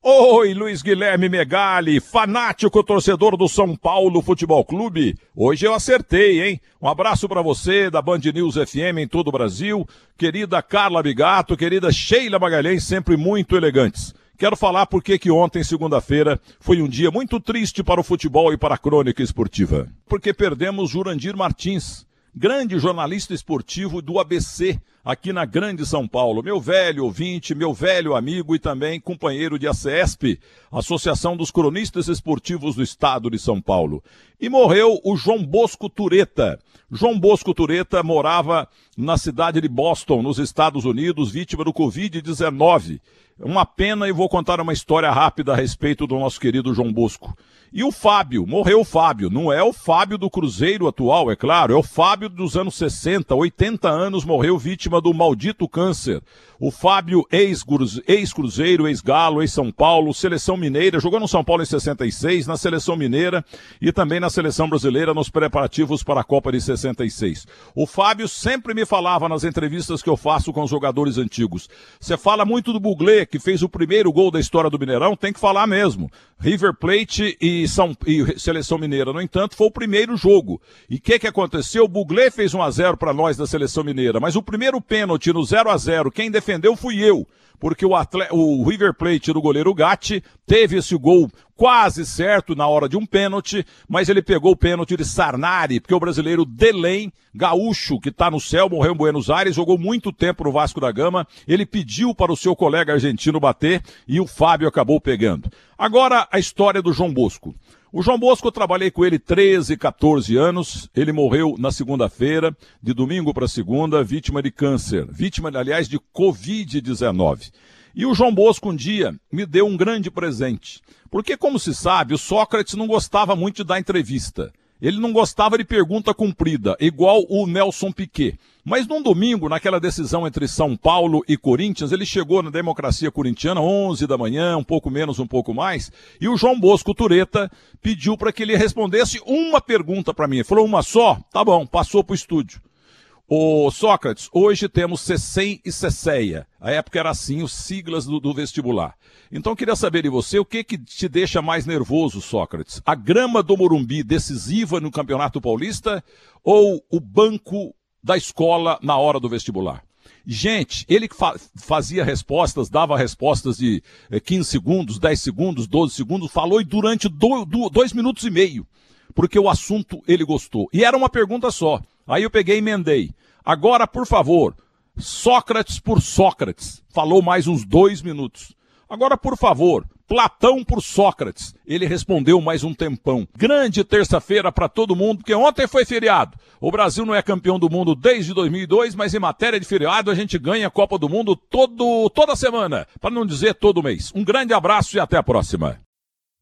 Oi, Luiz Guilherme Megali, fanático torcedor do São Paulo Futebol Clube. Hoje eu acertei, hein? Um abraço para você da Band News FM em todo o Brasil, querida Carla Bigato, querida Sheila Magalhães, sempre muito elegantes. Quero falar porque que ontem, segunda-feira, foi um dia muito triste para o futebol e para a crônica esportiva. Porque perdemos Jurandir Martins, grande jornalista esportivo do ABC, aqui na Grande São Paulo. Meu velho ouvinte, meu velho amigo e também companheiro de ACESP, Associação dos Cronistas Esportivos do Estado de São Paulo. E morreu o João Bosco Tureta. João Bosco Tureta morava na cidade de Boston, nos Estados Unidos, vítima do Covid-19. Uma pena e vou contar uma história rápida a respeito do nosso querido João Bosco. E o Fábio, morreu o Fábio. Não é o Fábio do Cruzeiro atual, é claro, é o Fábio dos anos 60, 80 anos, morreu vítima do maldito câncer. O Fábio, ex-Cruzeiro, ex-Galo, ex-São Paulo, seleção mineira, jogou no São Paulo em 66, na seleção mineira e também na seleção brasileira nos preparativos para a Copa de 66. O Fábio sempre me falava nas entrevistas que eu faço com os jogadores antigos. Você fala muito do Buglé, que fez o primeiro gol da história do Mineirão, tem que falar mesmo. River Plate e, São, e Seleção Mineira, no entanto, foi o primeiro jogo. E o que, que aconteceu? O Buglé fez 1 a 0 para nós da Seleção Mineira, mas o primeiro pênalti no 0 a 0 quem defendeu fui eu, porque o, atleta, o River Plate do goleiro Gatti teve esse gol quase certo na hora de um pênalti, mas ele pegou o pênalti de Sarnari, porque o brasileiro Delém, gaúcho, que está no céu, morreu em Buenos Aires, jogou muito tempo no Vasco da Gama, ele pediu para o seu colega argentino bater e o Fábio acabou pegando. Agora a história do João Bosco. O João Bosco, eu trabalhei com ele 13, 14 anos. Ele morreu na segunda-feira, de domingo para segunda, vítima de câncer. Vítima, aliás, de Covid-19. E o João Bosco um dia me deu um grande presente. Porque, como se sabe, o Sócrates não gostava muito de dar entrevista. Ele não gostava de pergunta cumprida, igual o Nelson Piquet. Mas num domingo, naquela decisão entre São Paulo e Corinthians, ele chegou na democracia corintiana, 11 da manhã, um pouco menos, um pouco mais, e o João Bosco Tureta pediu para que ele respondesse uma pergunta para mim. Ele falou uma só? Tá bom, passou para o estúdio. Ô Sócrates, hoje temos CECEM e CECEIA. A época era assim, os siglas do, do, vestibular. Então queria saber de você, o que que te deixa mais nervoso, Sócrates? A grama do Morumbi decisiva no Campeonato Paulista ou o banco da escola na hora do vestibular? Gente, ele fa fazia respostas, dava respostas de eh, 15 segundos, 10 segundos, 12 segundos, falou e durante do, do, dois minutos e meio, porque o assunto ele gostou. E era uma pergunta só. Aí eu peguei e emendei. Agora, por favor, Sócrates por Sócrates. Falou mais uns dois minutos. Agora, por favor, Platão por Sócrates. Ele respondeu mais um tempão. Grande terça-feira para todo mundo, porque ontem foi feriado. O Brasil não é campeão do mundo desde 2002, mas em matéria de feriado a gente ganha a Copa do Mundo todo, toda semana, para não dizer todo mês. Um grande abraço e até a próxima.